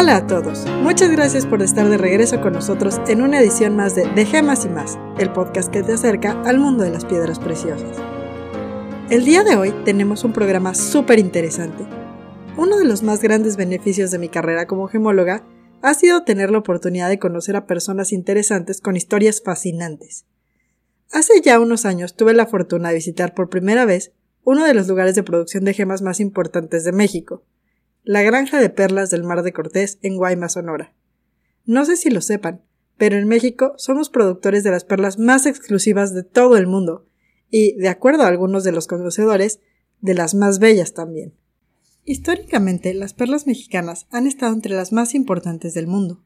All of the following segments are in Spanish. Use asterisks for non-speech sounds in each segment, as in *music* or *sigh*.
Hola a todos, muchas gracias por estar de regreso con nosotros en una edición más de De Gemas y más, el podcast que te acerca al mundo de las piedras preciosas. El día de hoy tenemos un programa súper interesante. Uno de los más grandes beneficios de mi carrera como gemóloga ha sido tener la oportunidad de conocer a personas interesantes con historias fascinantes. Hace ya unos años tuve la fortuna de visitar por primera vez uno de los lugares de producción de gemas más importantes de México, la granja de perlas del Mar de Cortés en Guaymas, Sonora. No sé si lo sepan, pero en México somos productores de las perlas más exclusivas de todo el mundo, y, de acuerdo a algunos de los conocedores, de las más bellas también. Históricamente, las perlas mexicanas han estado entre las más importantes del mundo.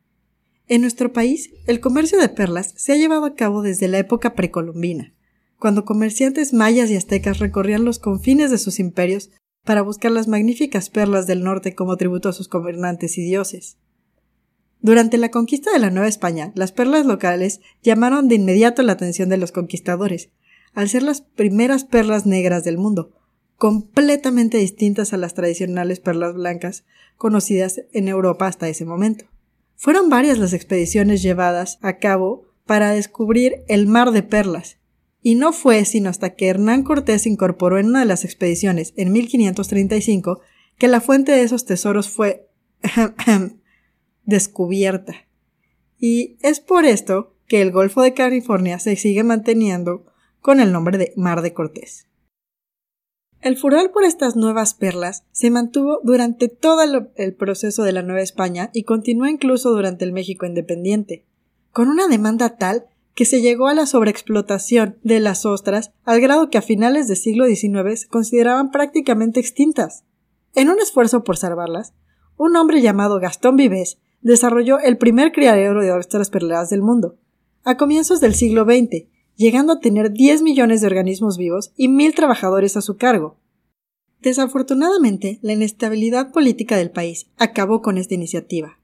En nuestro país, el comercio de perlas se ha llevado a cabo desde la época precolombina, cuando comerciantes mayas y aztecas recorrían los confines de sus imperios para buscar las magníficas perlas del norte como tributo a sus gobernantes y dioses. Durante la conquista de la Nueva España, las perlas locales llamaron de inmediato la atención de los conquistadores, al ser las primeras perlas negras del mundo, completamente distintas a las tradicionales perlas blancas conocidas en Europa hasta ese momento. Fueron varias las expediciones llevadas a cabo para descubrir el mar de perlas, y no fue sino hasta que Hernán Cortés incorporó en una de las expediciones en 1535 que la fuente de esos tesoros fue *clears throat* descubierta. Y es por esto que el Golfo de California se sigue manteniendo con el nombre de Mar de Cortés. El furor por estas nuevas perlas se mantuvo durante todo el proceso de la Nueva España y continuó incluso durante el México independiente, con una demanda tal que se llegó a la sobreexplotación de las ostras al grado que a finales del siglo XIX se consideraban prácticamente extintas. En un esfuerzo por salvarlas, un hombre llamado Gastón Vives desarrolló el primer criadero de ostras perleras del mundo, a comienzos del siglo XX, llegando a tener 10 millones de organismos vivos y mil trabajadores a su cargo. Desafortunadamente, la inestabilidad política del país acabó con esta iniciativa,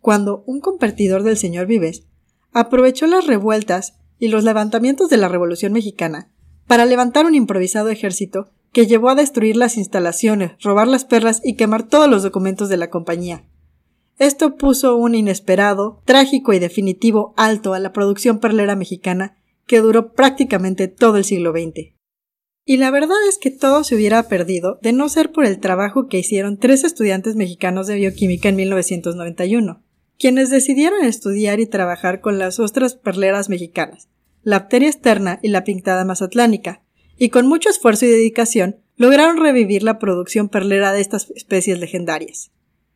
cuando un competidor del señor Vives aprovechó las revueltas y los levantamientos de la Revolución mexicana para levantar un improvisado ejército que llevó a destruir las instalaciones, robar las perlas y quemar todos los documentos de la compañía. Esto puso un inesperado, trágico y definitivo alto a la producción perlera mexicana que duró prácticamente todo el siglo XX. Y la verdad es que todo se hubiera perdido de no ser por el trabajo que hicieron tres estudiantes mexicanos de bioquímica en 1991 quienes decidieron estudiar y trabajar con las ostras perleras mexicanas, la pteria externa y la pintada mazatlánica, y con mucho esfuerzo y dedicación lograron revivir la producción perlera de estas especies legendarias.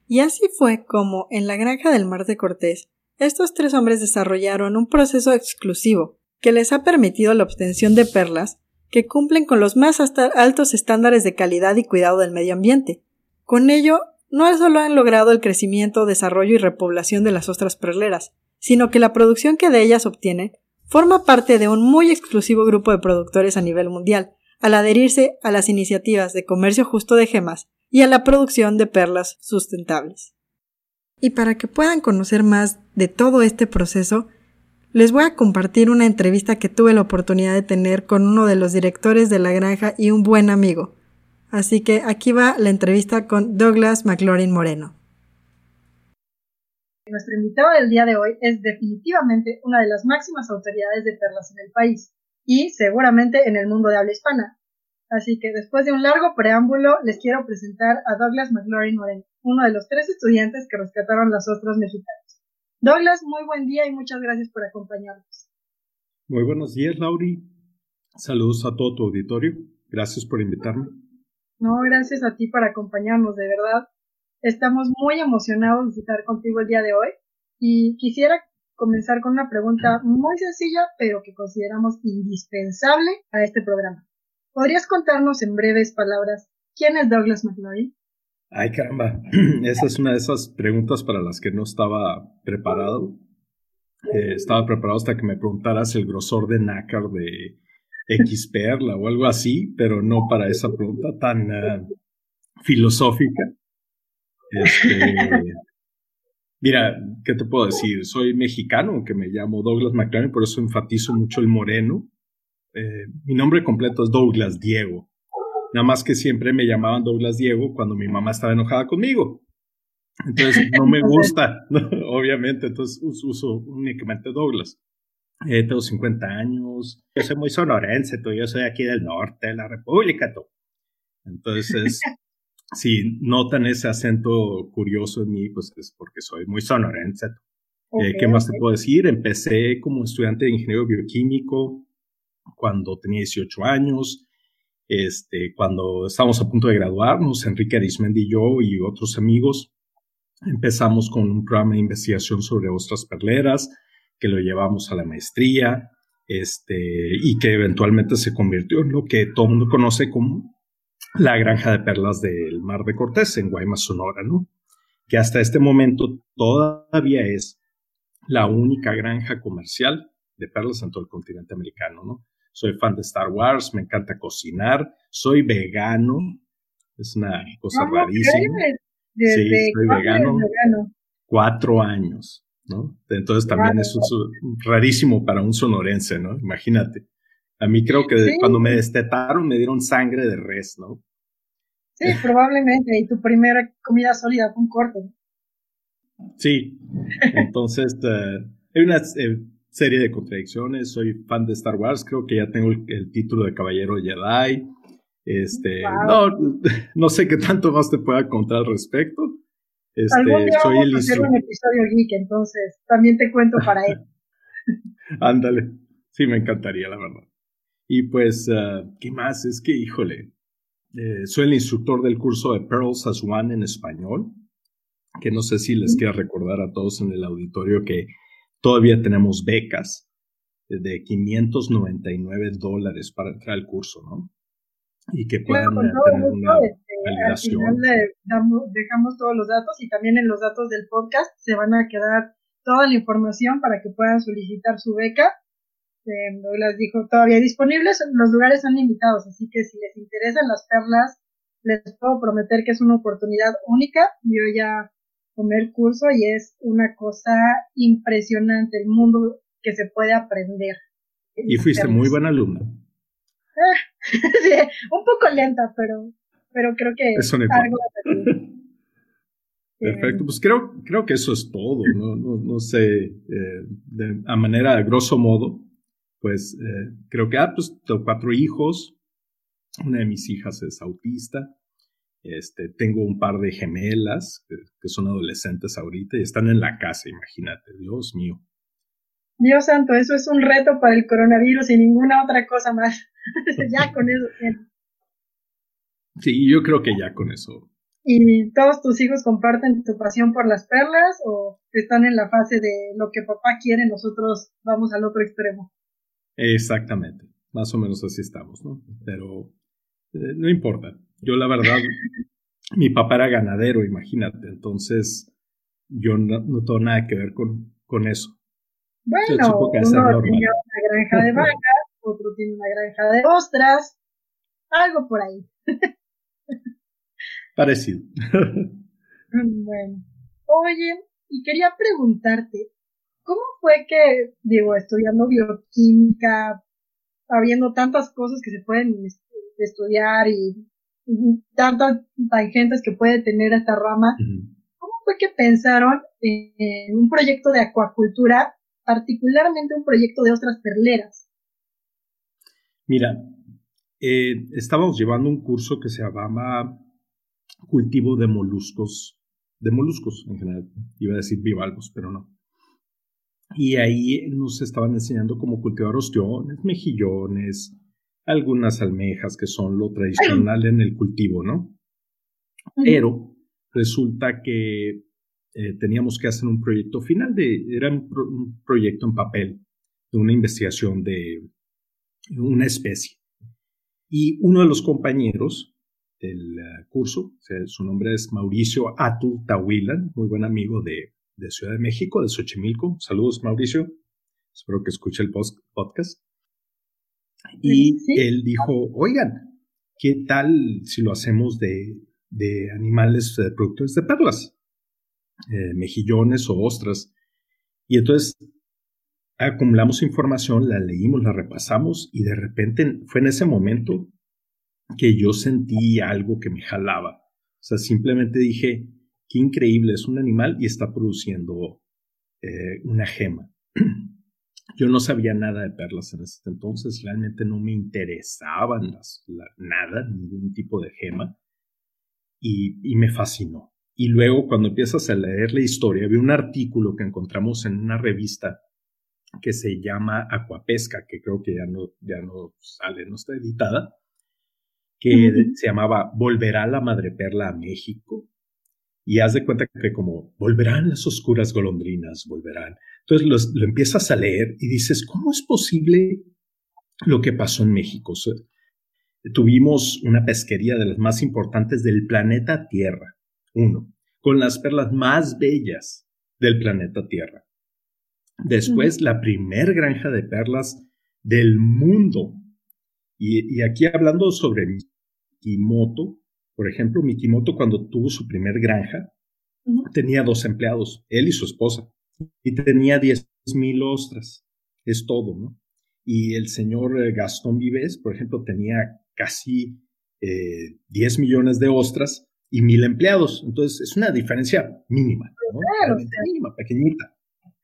Y así fue como, en la granja del Mar de Cortés, estos tres hombres desarrollaron un proceso exclusivo que les ha permitido la obtención de perlas que cumplen con los más altos estándares de calidad y cuidado del medio ambiente. Con ello no solo han logrado el crecimiento, desarrollo y repoblación de las ostras perleras, sino que la producción que de ellas obtienen forma parte de un muy exclusivo grupo de productores a nivel mundial, al adherirse a las iniciativas de comercio justo de gemas y a la producción de perlas sustentables. Y para que puedan conocer más de todo este proceso, les voy a compartir una entrevista que tuve la oportunidad de tener con uno de los directores de la granja y un buen amigo, Así que aquí va la entrevista con Douglas McLaurin Moreno. Nuestro invitado del día de hoy es definitivamente una de las máximas autoridades de perlas en el país y seguramente en el mundo de habla hispana. Así que después de un largo preámbulo les quiero presentar a Douglas McLaurin Moreno, uno de los tres estudiantes que rescataron las ostras mexicanas. Douglas, muy buen día y muchas gracias por acompañarnos. Muy buenos días, Lauri. Saludos a todo tu auditorio. Gracias por invitarme. No, gracias a ti por acompañarnos, de verdad. Estamos muy emocionados de estar contigo el día de hoy y quisiera comenzar con una pregunta muy sencilla, pero que consideramos indispensable a este programa. ¿Podrías contarnos en breves palabras quién es Douglas McLaurin? Ay, caramba, *clears throat* esa es una de esas preguntas para las que no estaba preparado. Eh, estaba preparado hasta que me preguntaras el grosor de nácar de X perla o algo así, pero no para esa pregunta tan eh, filosófica. Este, mira, ¿qué te puedo decir? Soy mexicano, que me llamo Douglas McLaren, por eso enfatizo mucho el moreno. Eh, mi nombre completo es Douglas Diego. Nada más que siempre me llamaban Douglas Diego cuando mi mamá estaba enojada conmigo. Entonces no me *laughs* gusta, *laughs* obviamente, entonces uso, únicamente Douglas. Eh, tengo 50 años, yo soy muy sonorense, tú, yo soy aquí del norte de la República, tú. Entonces, *laughs* si notan ese acento curioso en mí, pues es porque soy muy sonorense. Eh, ¿Qué más te puedo decir? Empecé como estudiante de ingeniero bioquímico cuando tenía 18 años. Este, cuando estábamos a punto de graduarnos, Enrique Arismendi y yo y otros amigos empezamos con un programa de investigación sobre ostras perleras que lo llevamos a la maestría este, y que eventualmente se convirtió en lo que todo el mundo conoce como la granja de perlas del Mar de Cortés en Guaymas, Sonora, ¿no? Que hasta este momento todavía es la única granja comercial de perlas en todo el continente americano, ¿no? Soy fan de Star Wars, me encanta cocinar, soy vegano, es una cosa rarísima. sí, soy vegano, Cuatro años, ¿no? Entonces también es rarísimo para un sonorense, ¿no? Imagínate. A mí creo que cuando me destetaron me dieron sangre de res, ¿no? Sí, probablemente. Y tu primera comida sólida fue un corte. Sí. Entonces, eh, hay una eh, serie de contradicciones. Soy fan de Star Wars. Creo que ya tengo el, título de Caballero Jedi. Este, no, no sé qué tanto más te pueda contar al respecto. Este, soy el a hacer un episodio geek, entonces también te cuento para él. *laughs* Ándale. Sí, me encantaría, la verdad. Y pues, uh, ¿qué más? Es que, híjole, eh, soy el instructor del curso de Pearls as One en español, que no sé si les quiero recordar a todos en el auditorio que todavía tenemos becas de 599 dólares para entrar al curso, ¿no? Y que puedan eh, tener una este, validación. Al final le dejamos todos los datos y también en los datos del podcast se van a quedar toda la información para que puedan solicitar su beca eh, Douglas dijo, todavía disponibles, los lugares son limitados, así que si les interesan las perlas, les puedo prometer que es una oportunidad única. Yo ya tomé el curso y es una cosa impresionante el mundo que se puede aprender. Y fuiste muy buena alumna. *laughs* sí, un poco lenta, pero, pero creo que eso algo *laughs* Perfecto, pues creo, creo que eso es todo, no, no, no sé, eh, de, a manera, de grosso modo, pues eh, creo que, ah, pues tengo cuatro hijos, una de mis hijas es autista, este, tengo un par de gemelas que, son adolescentes ahorita y están en la casa, imagínate, Dios mío. Dios santo, eso es un reto para el coronavirus y ninguna otra cosa más. *laughs* ya con eso. Sí, yo creo que ya con eso. ¿Y todos tus hijos comparten tu pasión por las perlas o están en la fase de lo que papá quiere, nosotros vamos al otro extremo? Exactamente, más o menos así estamos, ¿no? Pero eh, no importa. Yo la verdad, *laughs* mi papá era ganadero, imagínate, entonces yo no, tengo nada que ver con, con eso. Bueno, uno tiene una granja de vacas, otro tiene una granja de ostras, algo por ahí. *laughs* *laughs* Parecido. *laughs* bueno, oye, y quería preguntarte, ¿Cómo fue que, digo, estudiando bioquímica, habiendo tantas cosas que se pueden estudiar y tantas tangentes que puede tener esta rama, ¿cómo fue que pensaron en un proyecto de acuacultura, particularmente un proyecto de ostras perleras? Mira, eh, estábamos llevando un curso que se llamaba cultivo de moluscos, de moluscos en general, iba a decir bivalvos, pero no. Y ahí nos estaban enseñando cómo cultivar ostiones, mejillones, algunas almejas que son lo tradicional en el cultivo, ¿no? Pero resulta que eh, teníamos que hacer un proyecto final de, era un, proyecto en papel, de una investigación de una especie. Y uno de los compañeros del eh, curso, su nombre es Mauricio Atul Tawilan, muy buen amigo de, de Ciudad de México, de Xochimilco. Saludos, Mauricio. Espero que escuche el podcast. Y él dijo, oigan, ¿qué tal si lo hacemos de, de animales de productores de perlas? Eh, mejillones o ostras. Y entonces acumulamos información, la leímos, la repasamos y de repente fue en ese momento que yo sentí algo que me jalaba. O sea, simplemente dije, qué increíble, es un animal y está produciendo eh, una gema. *clears throat* Yo no sabía nada de perlas en ese entonces, realmente no me interesaban las, nada, ningún tipo de gema, y, y, me fascinó. Y luego cuando empiezas a leer la historia, vi un artículo que encontramos en una revista que se llama Acuapesca, que creo que ya no, ya no sale, no está editada, que se llamaba ¿Volverá la madreperla a México? Y haz de cuenta que como volverán las oscuras golondrinas, volverán. Entonces lo empiezas a leer y dices, ¿cómo es posible lo que pasó en México? tuvimos una pesquería de las más importantes del planeta Tierra, uno, con las perlas más bellas del planeta Tierra. Después, la primer granja de perlas del mundo. Y, y, aquí hablando sobre Mikimoto, por ejemplo, Mikimoto cuando tuvo su primer granja, tenía dos empleados, él y su esposa, y tenía 10 mil ostras. Es todo, ¿no? Y el señor eh, Gastón Vives, por ejemplo, tenía casi eh, 10 millones de ostras y mil empleados. Entonces, es una diferencia mínima, ¿no? Claro, mínima, pequeñita.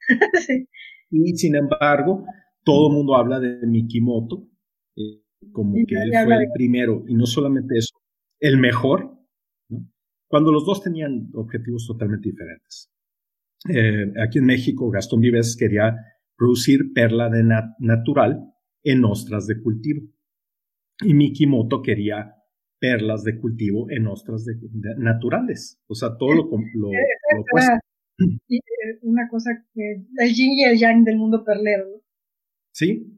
*laughs* Y sin embargo, todo el mundo habla de Mikimoto eh, como que él fue el primero, y no solamente eso, el mejor, cuando los dos tenían objetivos totalmente diferentes. Eh, aquí en México, Gastón Vives quería producir perla de natural en ostras de cultivo. Y Mikimoto quería perlas de cultivo en ostras de, naturales. O sea, todo lo, lo, *laughs* *laughs* eh, una cosa que el yin y el yang del mundo perlero. Sí.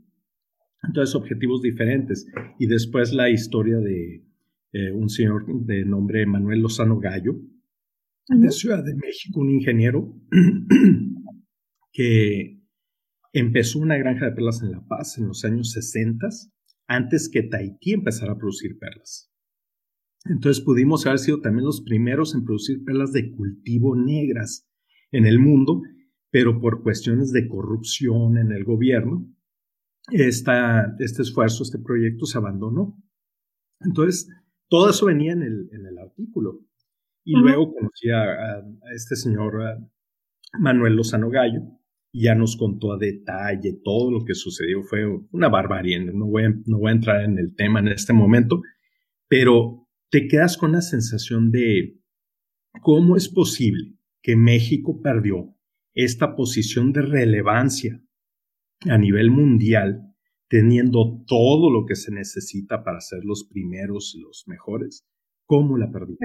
Entonces, objetivos diferentes. Y después la historia de eh, un señor de nombre Manuel Lozano Gallo, de Ciudad de México, un ingeniero *clears throat* que empezó una granja de perlas en La Paz en los años 60, antes que Tahití empezara a producir perlas. Entonces pudimos haber sido también los primeros en producir perlas de cultivo negras en el mundo, pero por cuestiones de corrupción en el gobierno, esta, este esfuerzo, este proyecto se abandonó. Entonces, todo eso venía en el, en el artículo. Y luego conocí a, este señor Manuel Lozano Gallo y ya nos contó a detalle todo lo que sucedió. Fue una barbarie. No voy, a, no voy a entrar en el tema en este momento, pero te quedas con la sensación de cómo es posible que México perdió esta posición de relevancia a nivel mundial, teniendo todo lo que se necesita para ser los primeros y los mejores, ¿cómo la perdimos?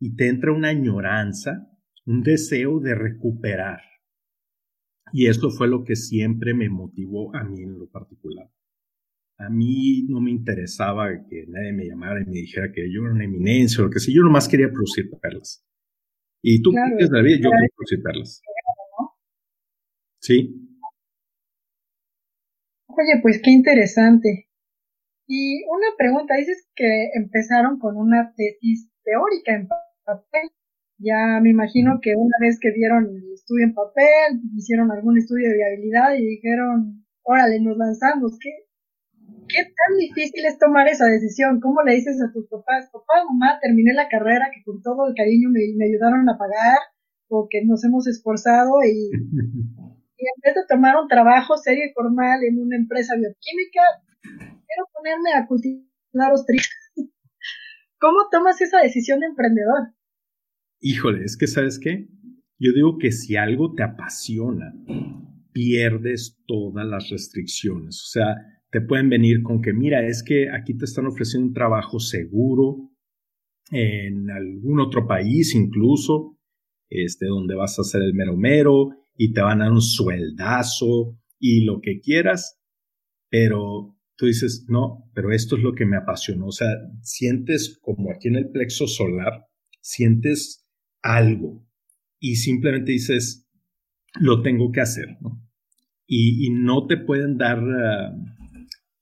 Y te entra una añoranza, un deseo de recuperar. Y esto fue lo que siempre me motivó a mí en lo particular. A mí no me interesaba que nadie me llamara y me dijera que yo era una eminencia o lo que sea. Yo nomás quería producir perlas. Y tú claro, la vida, yo quiero perlas. Sí. Oye, pues qué interesante. Y una pregunta, dices que empezaron con una tesis teórica en papel. Ya me imagino que una vez que vieron el estudio en papel, hicieron algún estudio de viabilidad y dijeron, órale, nos lanzamos. ¿Qué, qué tan difícil es tomar esa decisión? ¿Cómo le dices a tus papás, papá, mamá, terminé la carrera que con todo el cariño me, ayudaron a pagar o que nos hemos esforzado y, en vez de tomar un trabajo serio y formal en una empresa bioquímica, quiero ponerme a cultivar ostras. *laughs* ¿Cómo tomas esa decisión de emprendedor? Híjole, es que sabes qué? Yo digo que si algo te apasiona, pierdes todas las restricciones. O sea, te pueden venir con que, mira, es que aquí te están ofreciendo un trabajo seguro en algún otro país incluso, este, donde vas a hacer el mero mero y te van a dar un sueldazo y lo que quieras, pero tú dices, no, pero esto es lo que me apasionó. O sea, sientes como aquí en el plexo solar, sientes algo y simplemente dices, lo tengo que hacer, ¿no? Y, no te pueden dar ah,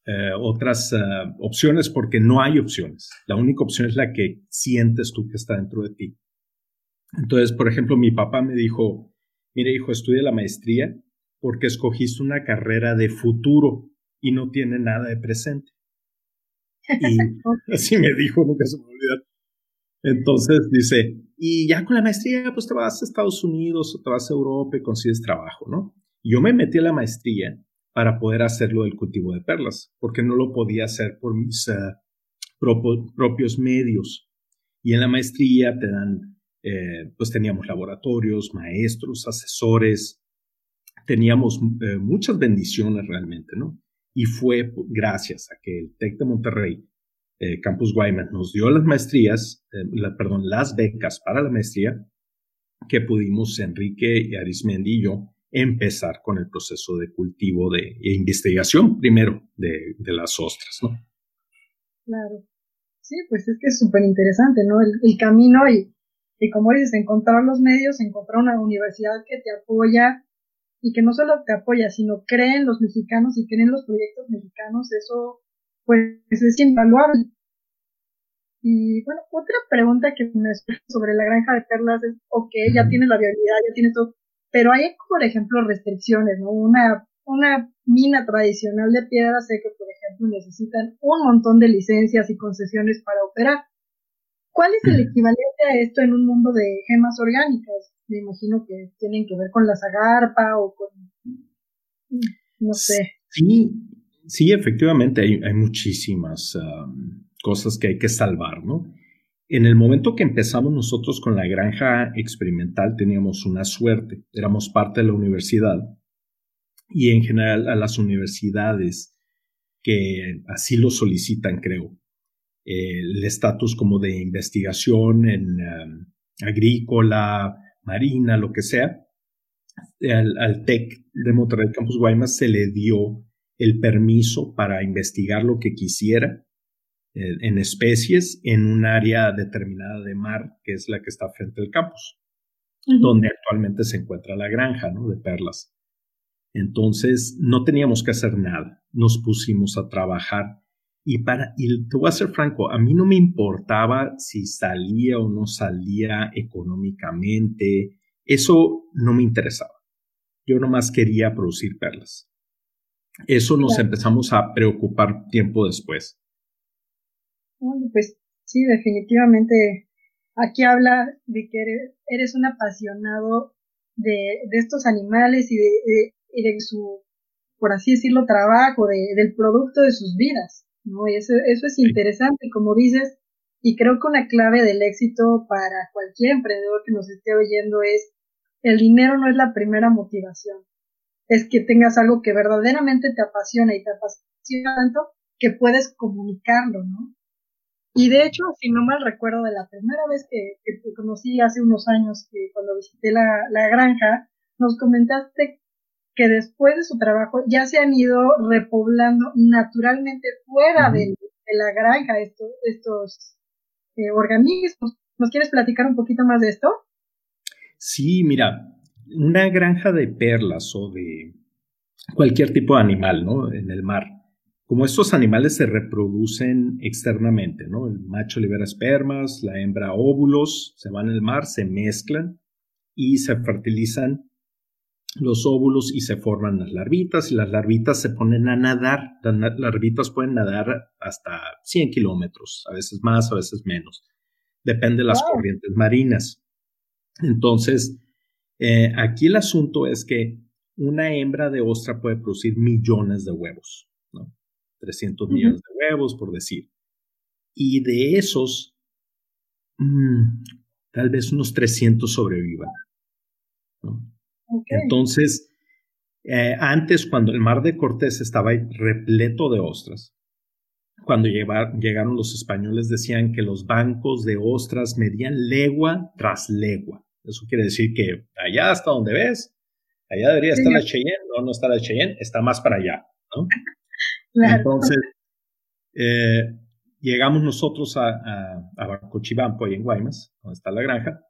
eh, otras eh, opciones porque no hay opciones. La única opción es la que sientes tú que está dentro de ti. Entonces, por ejemplo, mi papá me dijo, mire hijo, estudia la maestría porque escogiste una carrera de futuro y no tiene nada de presente. Y *laughs* así me dijo, nunca se me olvidar. Entonces dice, y ya con la maestría, pues te vas a Estados Unidos o te vas a Europa y consigues trabajo, ¿no? yo me metí a la maestría para poder hacerlo del cultivo de perlas, porque no lo podía hacer por mis eh, propios medios. Y en la maestría te dan, eh, pues teníamos laboratorios, maestros, asesores, teníamos eh, muchas bendiciones realmente, ¿no? Y fue gracias a que el TEC de Monterrey, Campus Guaymas, nos dio las maestrías, perdón, las becas para la maestría, que pudimos Enrique y Arismendi y yo empezar con el proceso de cultivo de, e investigación primero de, las ostras, ¿no? Claro. Sí, pues es que es súper interesante, ¿no? El, camino y, y como dices, encontrar los medios, encontrar una universidad que te apoya y que no solo te apoya, sino cree en los mexicanos y cree en los proyectos mexicanos, eso pues es invaluable. Y bueno, otra pregunta que me sobre la granja de perlas es, ok, ya tienes la viabilidad, ya tienes todo, pero hay, por ejemplo, restricciones, ¿no? Una, una mina tradicional de piedra sé que, por ejemplo, necesitan un montón de licencias y concesiones para operar. ¿Cuál es el equivalente a esto en un mundo de gemas orgánicas? Me imagino que tienen que ver con la zagarpa o con, no sé. Sí, sí, efectivamente hay, hay muchísimas cosas que hay que salvar, ¿no? En el momento que empezamos nosotros con la granja experimental teníamos una suerte, éramos parte de la universidad y en general a las universidades que así lo solicitan, creo, el estatus como de investigación en um, agrícola, marina, lo que sea, al, al, TEC de Monterrey Campus Guaymas se le dio el permiso para investigar lo que quisiera eh, en especies en un área determinada de mar, que es la que está frente al campus, donde actualmente se encuentra la granja ¿no? de perlas. Entonces, no teníamos que hacer nada, nos pusimos a trabajar y para, y te voy a ser franco, a mí no me importaba si salía o no salía económicamente, eso no me interesaba. Yo nomás quería producir perlas. Eso nos empezamos a preocupar tiempo después pues sí, definitivamente aquí habla de que eres, un apasionado de, estos animales y de, de, su, por así decirlo, trabajo, de, del producto de sus vidas, ¿no? Y eso, eso es interesante, como dices, y creo que una clave del éxito para cualquier emprendedor que nos esté oyendo es el dinero no es la primera motivación, es que tengas algo que verdaderamente te apasiona y te apasiona tanto que puedes comunicarlo, ¿no? Y de hecho, si no mal recuerdo, de la primera vez que, te conocí hace unos años, que cuando visité la, granja, nos comentaste que después de su trabajo ya se han ido repoblando naturalmente fuera de, la granja estos, estos eh, organismos. ¿Nos quieres platicar un poquito más de esto? Sí, mira, una granja de perlas o de cualquier tipo de animal, ¿no? En el mar como estos animales se reproducen externamente, ¿no? El macho libera espermas, la hembra óvulos, se van al mar, se mezclan y se fertilizan los óvulos y se forman las larvitas y las larvitas se ponen a nadar. Las larvitas pueden nadar hasta 100 kilómetros, a veces más, a veces menos. Depende de las corrientes marinas. Entonces, eh, aquí el asunto es que una hembra de ostra puede producir millones de huevos. 300 millones de huevos, por decir. Y de esos, mm, tal vez unos 300 sobrevivan. Entonces, eh, antes, cuando el mar de Cortés estaba repleto de ostras, cuando llegaron los españoles decían que los bancos de ostras medían legua tras legua. Eso quiere decir que allá hasta donde ves, allá debería estar la Cheyenne, no, no está la Cheyenne, está más para allá, ¿no? Entonces, eh, llegamos nosotros a, a, a ahí en Guaymas, donde está la granja,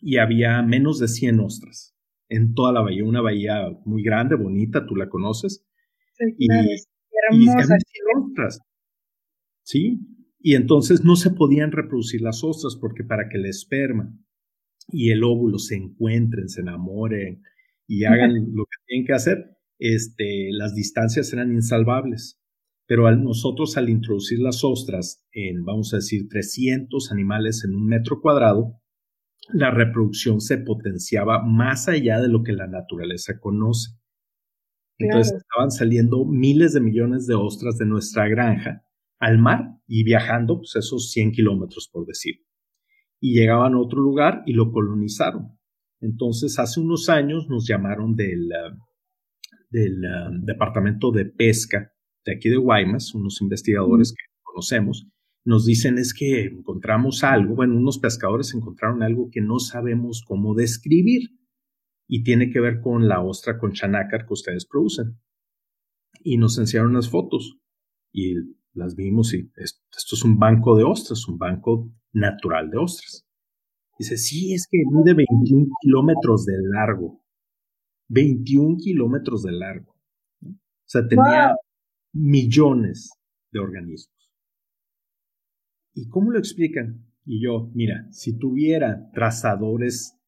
y había menos de 100 ostras en toda la bahía, una bahía muy grande, bonita, tú la conoces. Sí, y, hermosa. ostras. Sí, y entonces no se podían reproducir las ostras porque para que el esperma y el óvulo se encuentren, se enamoren y hagan lo que tienen que hacer, este, las distancias eran insalvables. pero nosotros al introducir las ostras en, vamos a decir, 300 animales en un metro cuadrado, la reproducción se potenciaba más allá de lo que la naturaleza conoce. Entonces estaban saliendo miles de millones de ostras de nuestra granja al mar y viajando pues, esos 100 kilómetros, por decir. Y llegaban a otro lugar y lo colonizaron. Entonces, hace unos años nos llamaron del, ah, del ah, Departamento de Pesca de aquí de Guaymas, unos investigadores que conocemos, nos dicen es que encontramos algo, bueno, unos pescadores encontraron algo que no sabemos cómo describir y tiene que ver con la ostra con chanácar que ustedes producen. Y nos enseñaron las fotos y las vimos y esto es un banco de ostras, un banco natural de ostras. Dice, sí, es que mide 21 kilómetros de largo. 21 kilómetros de largo. O sea, tenía millones de organismos. ¿Y cómo lo explican? Y yo, mira, si tuviera trazadores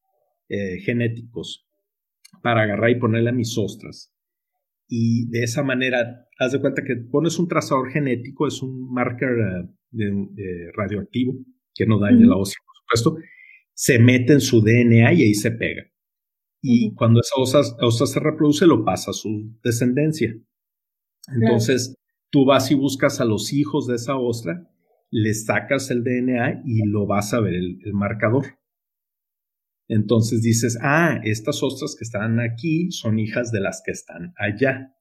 eh, genéticos para agarrar y ponerle a mis ostras, y de esa manera, haz de cuenta que pones un trazador genético, es un marker eh, radioactivo que no daña la ostra, por supuesto, se mete en su DNA y ahí se pega. Y cuando esa ostra, se reproduce, lo pasa a su descendencia. Entonces, tú vas y buscas a los hijos de esa ostra le sacas el DNA y lo vas a ver el, marcador. Entonces dices, ah, estas ostras que están aquí son hijas de las que están allá.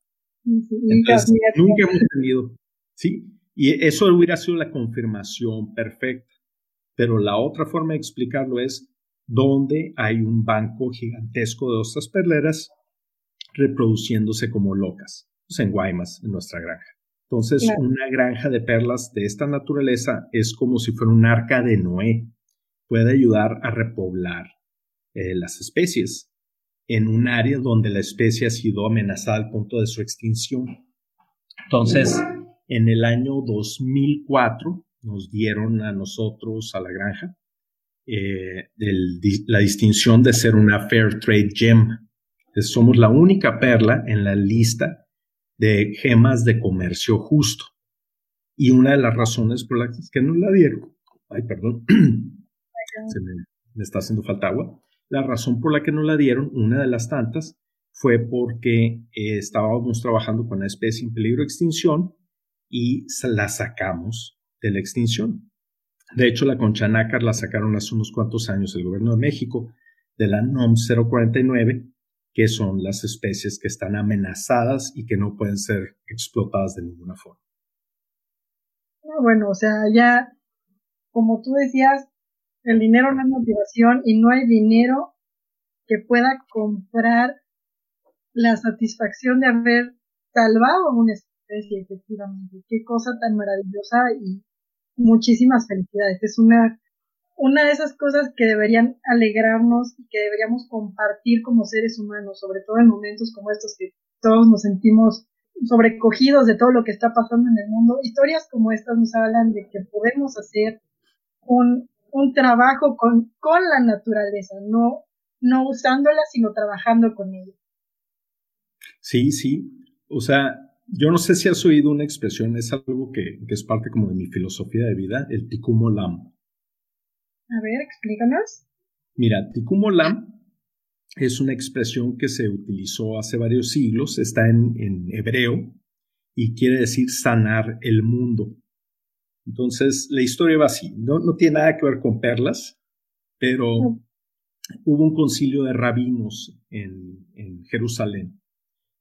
Entonces, nunca hemos tenido, ¿sí? Y eso hubiera sido la confirmación perfecta. Pero la otra forma de explicarlo es donde hay un banco gigantesco de ostras perleras reproduciéndose como locas, pues en Guaymas, en nuestra granja. Entonces, una granja de perlas de esta naturaleza es como si fuera un arca de Noé. Puede ayudar a repoblar eh, las especies en un área donde la especie ha sido amenazada al punto de su extinción. Entonces, en el año 2004 nos dieron a nosotros, a la granja, eh, la distinción de ser una Fair Trade Gem. somos la única perla en la lista de gemas de comercio justo. Y una de las razones por las que no la dieron, ay, perdón, se me, está haciendo falta agua, la razón por la que no la dieron, una de las tantas, fue porque eh, estábamos trabajando con una especie en peligro de extinción y la sacamos de la extinción. De hecho, la concha nácar la sacaron hace unos cuantos años el gobierno de México de la NOM 049 que son las especies que están amenazadas y que no pueden ser explotadas de ninguna forma. bueno, o sea, ya, como tú decías, el dinero no es motivación y no hay dinero que pueda comprar la satisfacción de haber salvado una especie, efectivamente. Qué cosa tan maravillosa y muchísimas felicidades. Es una una de esas cosas que deberían alegrarnos y que deberíamos compartir como seres humanos, sobre todo en momentos como estos que todos nos sentimos sobrecogidos de todo lo que está pasando en el mundo. Historias como estas nos hablan de que podemos hacer un, un trabajo con, con la naturaleza, no, no usándola, sino trabajando con ella. Sí, sí. O sea, yo no sé si has oído una expresión, es algo que, que es parte como de mi filosofía de vida, el tikkun olam. A ver, explícanos. Mira, Tikkun Olam es una expresión que se utilizó hace varios siglos, está en, hebreo y quiere decir sanar el mundo. Entonces, la historia va así, no, no tiene nada que ver con perlas, pero hubo un concilio de rabinos en, en Jerusalén,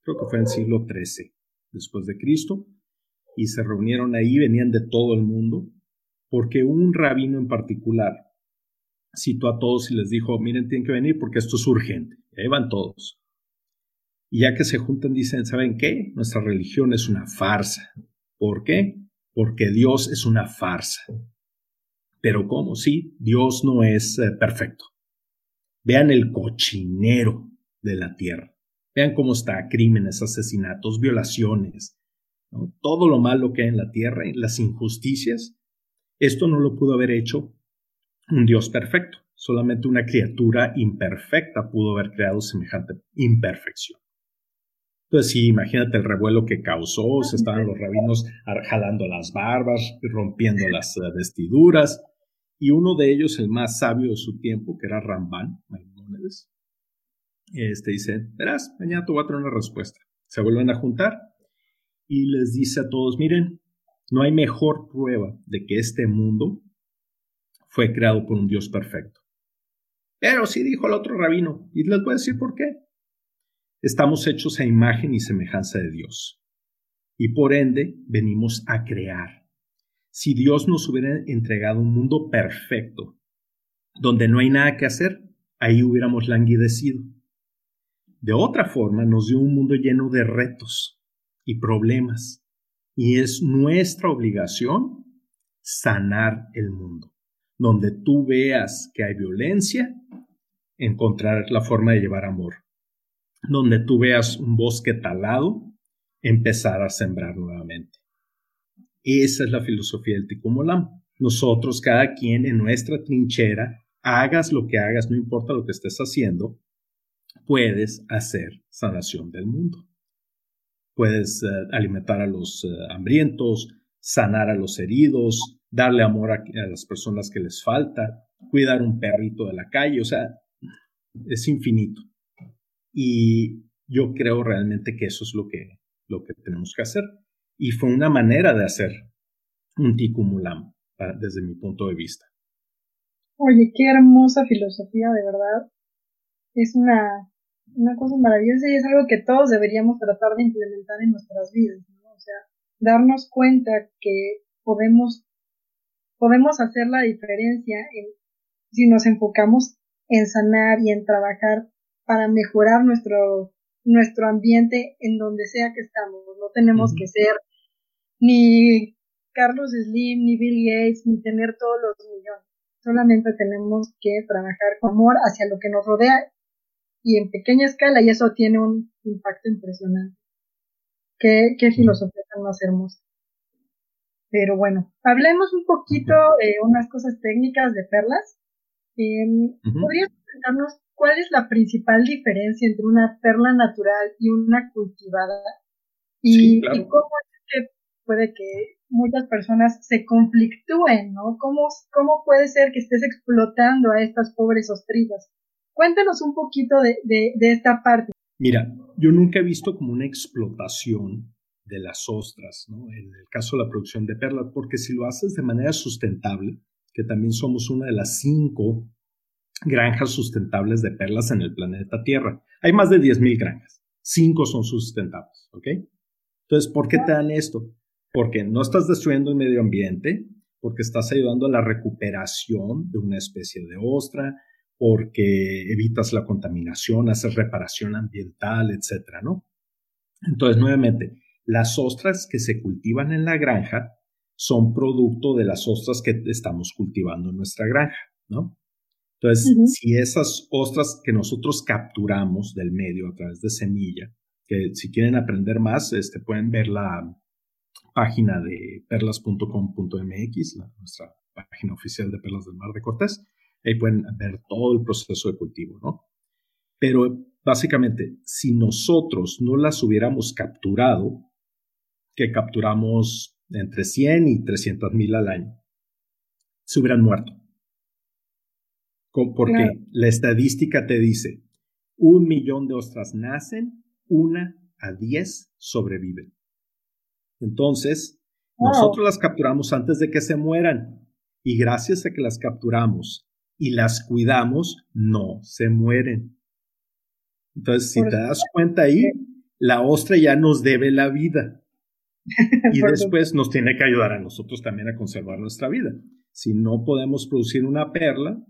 creo que fue en el siglo XIII después de Cristo, y se reunieron ahí, venían de todo el mundo, porque un rabino en particular citó a todos y les dijo, miren, tienen que venir porque esto es urgente. Y ahí van todos. Y ya que se juntan, dicen, ¿saben qué? Nuestra religión es una farsa. ¿Por qué? Porque Dios es una farsa. Pero ¿cómo? Sí, Dios no es eh, perfecto. Vean el cochinero de la tierra. Vean cómo está crímenes, asesinatos, violaciones, todo lo malo que hay en la tierra, las injusticias. Esto no lo pudo haber hecho un Dios perfecto. Solamente una criatura imperfecta pudo haber creado semejante imperfección. Entonces, sí, imagínate el revuelo que causó, se estaban los rabinos jalando las barbas, rompiendo las eh, vestiduras, y uno de ellos, el más sabio de su tiempo, que era Ramban, Maimónides, este dice, verás, mañana te voy a traer una respuesta. Se vuelven a juntar y les dice a todos, miren, no hay mejor prueba de que este mundo fue creado por un Dios perfecto. Pero sí dijo el otro rabino, y les voy a decir por qué. Estamos hechos a imagen y semejanza de Dios, y por ende venimos a crear. Si Dios nos hubiera entregado un mundo perfecto, donde no hay nada que hacer, ahí hubiéramos languidecido. De otra forma, nos dio un mundo lleno de retos y problemas, y es nuestra obligación sanar el mundo. Donde tú veas que hay violencia, encontrar la forma de llevar amor. Donde tú veas un bosque talado, empezar a sembrar nuevamente. Esa es la filosofía del Tikkun Nosotros, cada quien en nuestra trinchera, hagas lo que hagas, no importa lo que estés haciendo, puedes hacer sanación del mundo. Puedes eh, alimentar a los eh, hambrientos, sanar a los heridos, darle amor a, las personas que les falta, cuidar un perrito de la calle, o sea, es infinito. Y yo creo realmente que eso es lo que, lo que tenemos que hacer. Y fue una manera de hacer un ticumulam, desde mi punto de vista. Oye, qué hermosa filosofía, de verdad. Es una una cosa maravillosa y es algo que todos deberíamos tratar de implementar en nuestras vidas, ¿no? O sea, darnos cuenta que podemos, podemos hacer la diferencia en, si nos enfocamos en sanar y en trabajar para mejorar nuestro, nuestro ambiente en donde sea que estamos. No tenemos que ser ni Carlos Slim, ni Bill Gates, ni tener todos los millones. Solamente tenemos que trabajar con amor hacia lo que nos rodea y en pequeña escala y eso tiene un impacto impresionante. Qué, qué filosofía tan más hermosa. Pero bueno, hablemos un poquito de unas cosas técnicas de perlas. Eh, ¿Podrías contarnos cuál es la principal diferencia entre una perla natural y una cultivada? Y, y cómo es que puede que muchas personas se conflictúen, ¿no? ¿Cómo, ¿Cómo puede ser que estés explotando a estas pobres ostrillas? Cuéntanos un poquito de, esta parte. Mira, yo nunca he visto como una explotación de las ostras, ¿no? En el caso de la producción de perlas, porque si lo haces de manera sustentable, que también somos una de las cinco granjas sustentables de perlas en el planeta Tierra. Hay más de 10.000 granjas, cinco son sustentables, ¿ok? Entonces, ¿por qué te dan esto? Porque no estás destruyendo el medio ambiente, porque estás ayudando a la recuperación de una especie de ostra, porque evitas la contaminación, haces reparación ambiental, etcétera, ¿no? Entonces, nuevamente, las ostras que se cultivan en la granja son producto de las ostras que estamos cultivando en nuestra granja, ¿no? Entonces, si esas ostras que nosotros capturamos del medio a través de semilla, que si quieren aprender más, este, pueden ver la página de perlas.com.mx, nuestra página oficial de Perlas del Mar de Cortés, Ahí pueden ver todo el proceso de cultivo, ¿no? Pero básicamente, si nosotros no las hubiéramos capturado, que capturamos entre 100 y 300 mil al año, se hubieran muerto. Porque la estadística te dice, un millón de ostras nacen, una a diez sobreviven. Entonces, nosotros las capturamos antes de que se mueran. Y gracias a que las capturamos y las cuidamos, no se mueren. Entonces, si te das cuenta ahí, la ostra ya nos debe la vida. *laughs* Y después nos tiene que ayudar a nosotros también a conservar nuestra vida. Si no podemos producir una perla